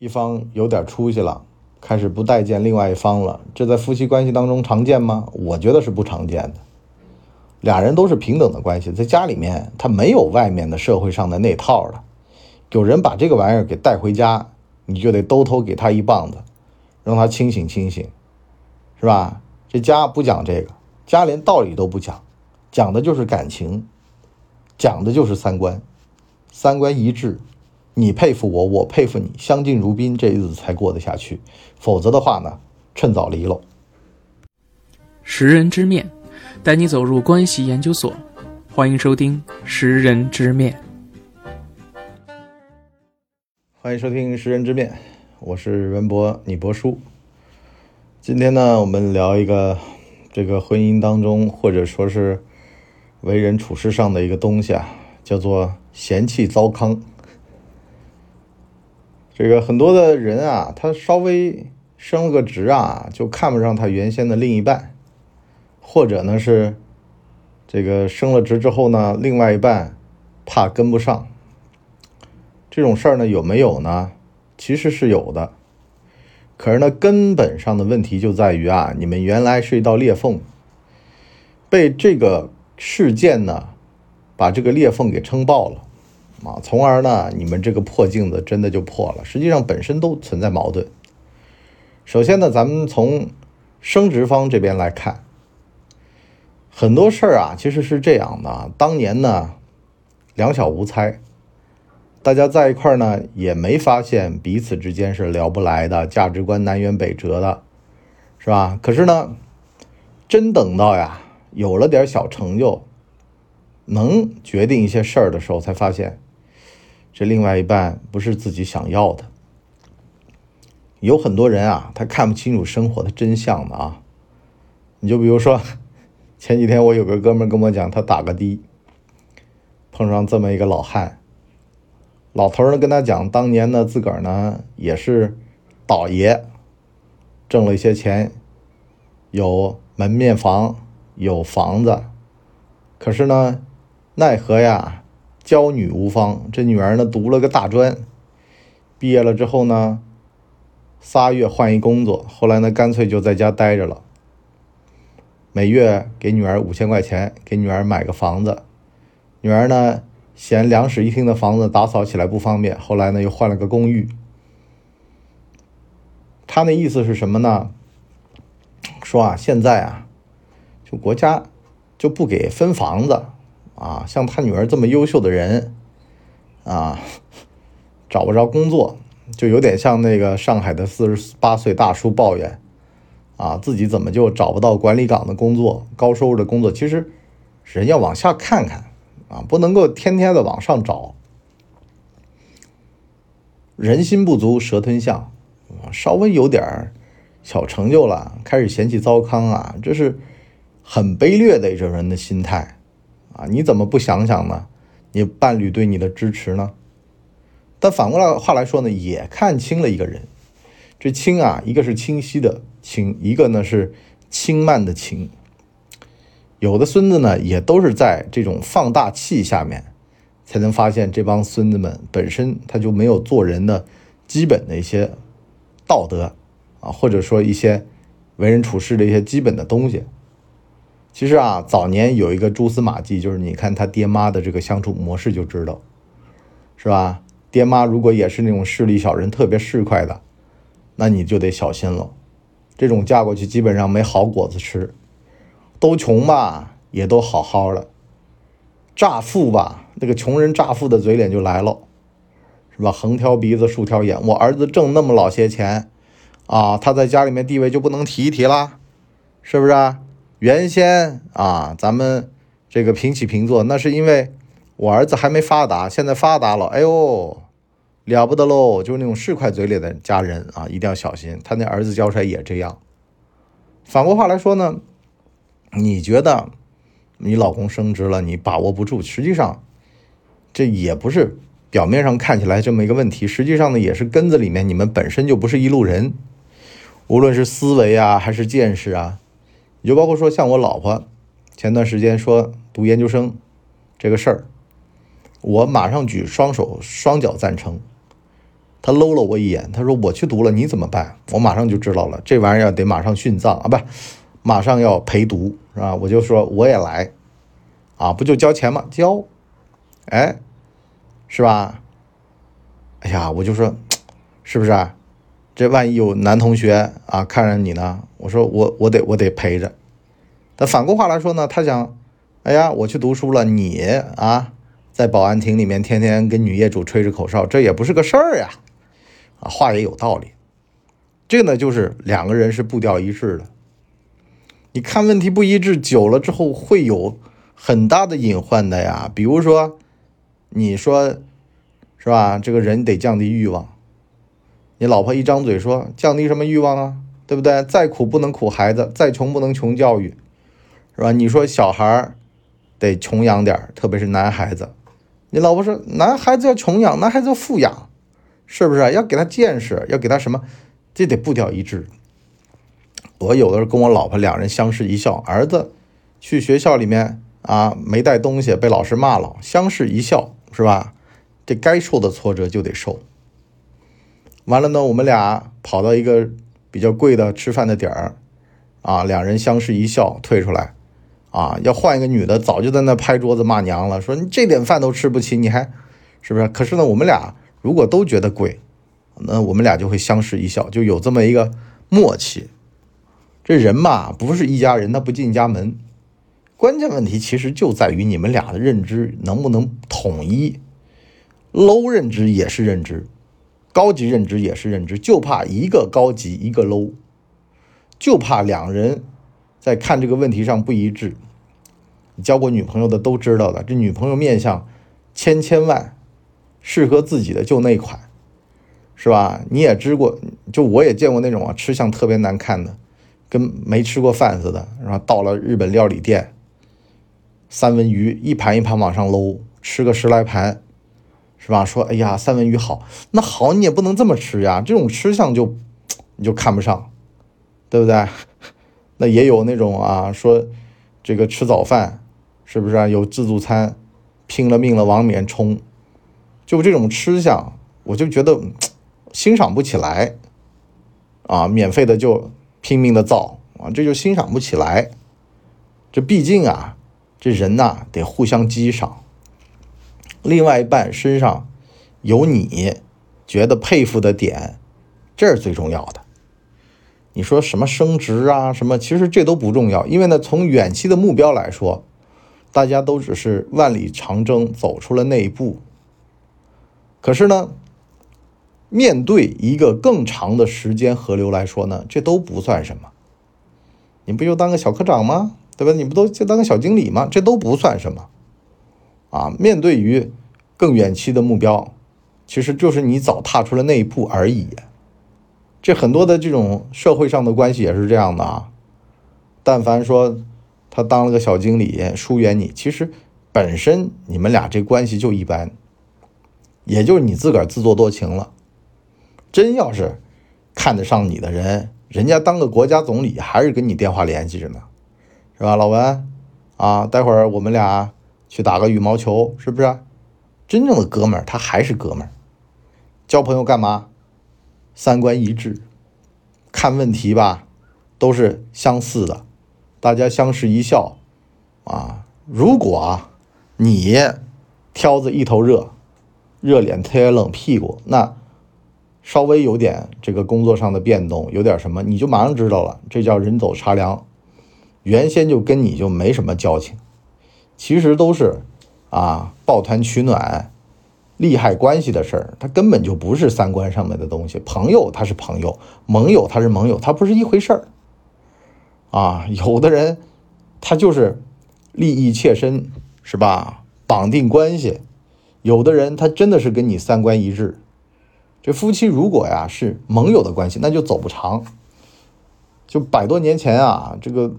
一方有点出息了，开始不待见另外一方了，这在夫妻关系当中常见吗？我觉得是不常见的。俩人都是平等的关系，在家里面他没有外面的社会上的那套的。有人把这个玩意儿给带回家，你就得兜头给他一棒子，让他清醒清醒，是吧？这家不讲这个，家连道理都不讲，讲的就是感情，讲的就是三观，三观一致。你佩服我，我佩服你，相敬如宾，这日子才过得下去。否则的话呢，趁早离喽。识人之面，带你走入关系研究所。欢迎收听《识人之面》。欢迎收听《识人之面》，我是文博，你博叔。今天呢，我们聊一个这个婚姻当中，或者说是为人处事上的一个东西啊，叫做嫌弃糟糠。这个很多的人啊，他稍微升了个职啊，就看不上他原先的另一半，或者呢是这个升了职之后呢，另外一半怕跟不上。这种事儿呢有没有呢？其实是有的，可是呢根本上的问题就在于啊，你们原来是一道裂缝，被这个事件呢把这个裂缝给撑爆了。啊，从而呢，你们这个破镜子真的就破了。实际上本身都存在矛盾。首先呢，咱们从生殖方这边来看，很多事儿啊，其实是这样的。当年呢，两小无猜，大家在一块儿呢，也没发现彼此之间是聊不来的，价值观南辕北辙的，是吧？可是呢，真等到呀，有了点小成就，能决定一些事儿的时候，才发现。这另外一半不是自己想要的，有很多人啊，他看不清楚生活的真相的啊。你就比如说，前几天我有个哥们跟我讲，他打个的，碰上这么一个老汉，老头呢跟他讲，当年呢自个儿呢也是倒爷，挣了一些钱，有门面房，有房子，可是呢，奈何呀。教女无方，这女儿呢读了个大专，毕业了之后呢，仨月换一工作，后来呢干脆就在家待着了。每月给女儿五千块钱，给女儿买个房子。女儿呢嫌两室一厅的房子打扫起来不方便，后来呢又换了个公寓。他那意思是什么呢？说啊，现在啊，就国家就不给分房子。啊，像他女儿这么优秀的人，啊，找不着工作，就有点像那个上海的四十八岁大叔抱怨，啊，自己怎么就找不到管理岗的工作、高收入的工作？其实，人要往下看看，啊，不能够天天的往上找。人心不足蛇吞象，稍微有点小成就了，开始嫌弃糟糠啊，这是很卑劣的一种人的心态。啊，你怎么不想想呢？你伴侣对你的支持呢？但反过来话来说呢，也看清了一个人。这清啊，一个是清晰的清，一个呢是轻慢的轻。有的孙子呢，也都是在这种放大器下面，才能发现这帮孙子们本身他就没有做人的基本的一些道德啊，或者说一些为人处事的一些基本的东西。其实啊，早年有一个蛛丝马迹，就是你看他爹妈的这个相处模式就知道，是吧？爹妈如果也是那种势利小人，特别市侩的，那你就得小心了。这种嫁过去基本上没好果子吃，都穷吧，也都好好的；乍富吧，那个穷人乍富的嘴脸就来了，是吧？横挑鼻子竖挑眼，我儿子挣那么老些钱，啊，他在家里面地位就不能提一提啦，是不是？原先啊，咱们这个平起平坐，那是因为我儿子还没发达，现在发达了，哎呦，了不得喽！就是那种市侩嘴脸的家人啊，一定要小心。他那儿子教出来也这样。反过话来说呢，你觉得你老公升职了，你把握不住，实际上这也不是表面上看起来这么一个问题，实际上呢，也是根子里面你们本身就不是一路人，无论是思维啊，还是见识啊。就包括说，像我老婆前段时间说读研究生这个事儿，我马上举双手双脚赞成。他搂了我一眼，他说：“我去读了，你怎么办？”我马上就知道了，这玩意儿得马上殉葬啊，不，马上要陪读，是吧？我就说我也来，啊，不就交钱吗？交，哎，是吧？哎呀，我就说，是不是啊？这万一有男同学啊看上你呢？我说我我得我得陪着。但反过话来说呢，他想，哎呀，我去读书了，你啊，在保安亭里面天天跟女业主吹着口哨，这也不是个事儿呀。啊，话也有道理。这个呢，就是两个人是步调一致的。你看问题不一致，久了之后会有很大的隐患的呀。比如说，你说。是吧？这个人得降低欲望。你老婆一张嘴说降低什么欲望啊？对不对？再苦不能苦孩子，再穷不能穷教育，是吧？你说小孩得穷养点，特别是男孩子。你老婆说男孩子要穷养，男孩子要富养，是不是？要给他见识，要给他什么？这得步调一致。我有的时候跟我老婆两人相视一笑，儿子去学校里面啊没带东西被老师骂了，相视一笑，是吧？这该受的挫折就得受。完了呢，我们俩跑到一个比较贵的吃饭的点儿，啊，两人相视一笑，退出来，啊，要换一个女的，早就在那拍桌子骂娘了，说你这点饭都吃不起，你还是不是？可是呢，我们俩如果都觉得贵，那我们俩就会相视一笑，就有这么一个默契。这人嘛，不是一家人，他不进家门。关键问题其实就在于你们俩的认知能不能统一。low 认知也是认知，高级认知也是认知，就怕一个高级一个 low，就怕两人在看这个问题上不一致。交过女朋友的都知道的，这女朋友面相千千万，适合自己的就那款，是吧？你也知过，就我也见过那种啊，吃相特别难看的，跟没吃过饭似的。然后到了日本料理店，三文鱼一盘一盘往上搂，吃个十来盘。是吧？说，哎呀，三文鱼好，那好，你也不能这么吃呀。这种吃相就，你就看不上，对不对？那也有那种啊，说这个吃早饭，是不是啊？有自助餐，拼了命了往里面冲，就这种吃相，我就觉得欣赏不起来啊。免费的就拼命的造啊，这就欣赏不起来。这毕竟啊，这人呐得互相激赏。另外一半身上有你觉得佩服的点，这是最重要的。你说什么升职啊，什么，其实这都不重要。因为呢，从远期的目标来说，大家都只是万里长征走出了那一步。可是呢，面对一个更长的时间河流来说呢，这都不算什么。你不就当个小科长吗？对吧？你不都就当个小经理吗？这都不算什么。啊，面对于更远期的目标，其实就是你早踏出了那一步而已。这很多的这种社会上的关系也是这样的啊。但凡说他当了个小经理疏远你，其实本身你们俩这关系就一般，也就是你自个儿自作多情了。真要是看得上你的人，人家当个国家总理还是跟你电话联系着呢，是吧，老文？啊，待会儿我们俩。去打个羽毛球，是不是？真正的哥们儿，他还是哥们儿。交朋友干嘛？三观一致，看问题吧，都是相似的，大家相视一笑啊。如果啊，你挑子一头热，热脸贴冷屁股，那稍微有点这个工作上的变动，有点什么，你就马上知道了，这叫人走茶凉。原先就跟你就没什么交情。其实都是啊，抱团取暖、利害关系的事儿，它根本就不是三观上面的东西。朋友他是朋友，盟友他是盟友，他不是一回事儿啊。有的人他就是利益切身，是吧？绑定关系。有的人他真的是跟你三观一致。这夫妻如果呀是盟友的关系，那就走不长。就百多年前啊，这个。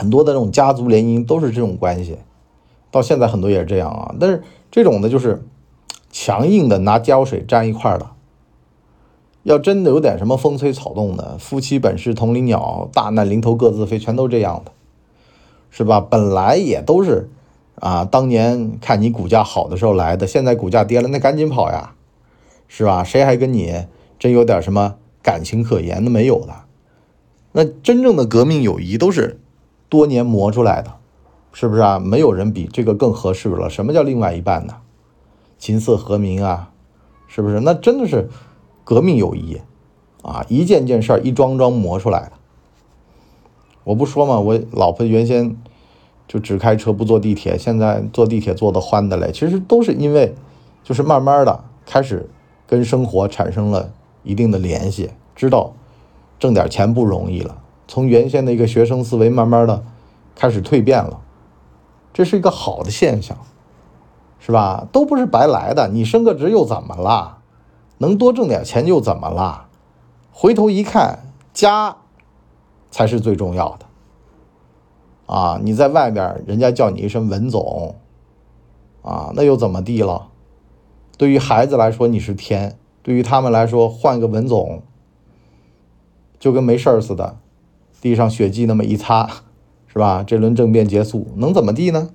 很多的这种家族联姻都是这种关系，到现在很多也是这样啊。但是这种的就是强硬的拿胶水粘一块儿的。要真的有点什么风吹草动的，夫妻本是同林鸟，大难临头各自飞，全都这样的，是吧？本来也都是啊，当年看你股价好的时候来的，现在股价跌了，那赶紧跑呀，是吧？谁还跟你真有点什么感情可言的？没有的。那真正的革命友谊都是多年磨出来的，是不是啊？没有人比这个更合适了。什么叫另外一半呢？琴瑟和鸣啊，是不是？那真的是革命友谊啊！一件件事儿，一桩桩磨出来的。我不说嘛，我老婆原先就只开车不坐地铁，现在坐地铁坐的欢的嘞。其实都是因为，就是慢慢的开始跟生活产生了一定的联系，知道。挣点钱不容易了，从原先的一个学生思维，慢慢的开始蜕变了，这是一个好的现象，是吧？都不是白来的，你升个职又怎么了？能多挣点钱又怎么了？回头一看，家才是最重要的。啊，你在外边，人家叫你一声文总，啊，那又怎么地了？对于孩子来说，你是天；对于他们来说，换个文总。就跟没事儿似的，地上血迹那么一擦，是吧？这轮政变结束，能怎么地呢？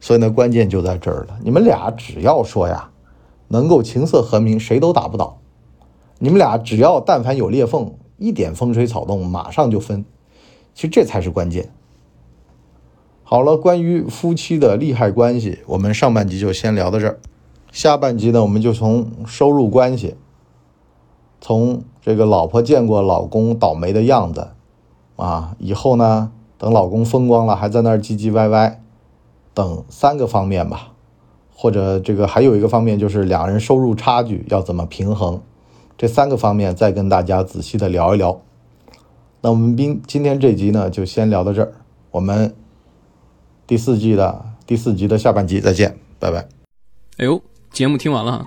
所以呢，关键就在这儿了。你们俩只要说呀，能够琴瑟和鸣，谁都打不倒。你们俩只要但凡有裂缝，一点风吹草动，马上就分。其实这才是关键。好了，关于夫妻的利害关系，我们上半集就先聊到这儿。下半集呢，我们就从收入关系。从这个老婆见过老公倒霉的样子，啊，以后呢，等老公风光了，还在那儿唧唧歪歪，等三个方面吧，或者这个还有一个方面就是两人收入差距要怎么平衡，这三个方面再跟大家仔细的聊一聊。那我们今今天这集呢，就先聊到这儿，我们第四季的第四集的下半集再见，拜拜。哎呦，节目听完了，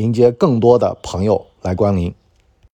迎接更多的朋友来光临。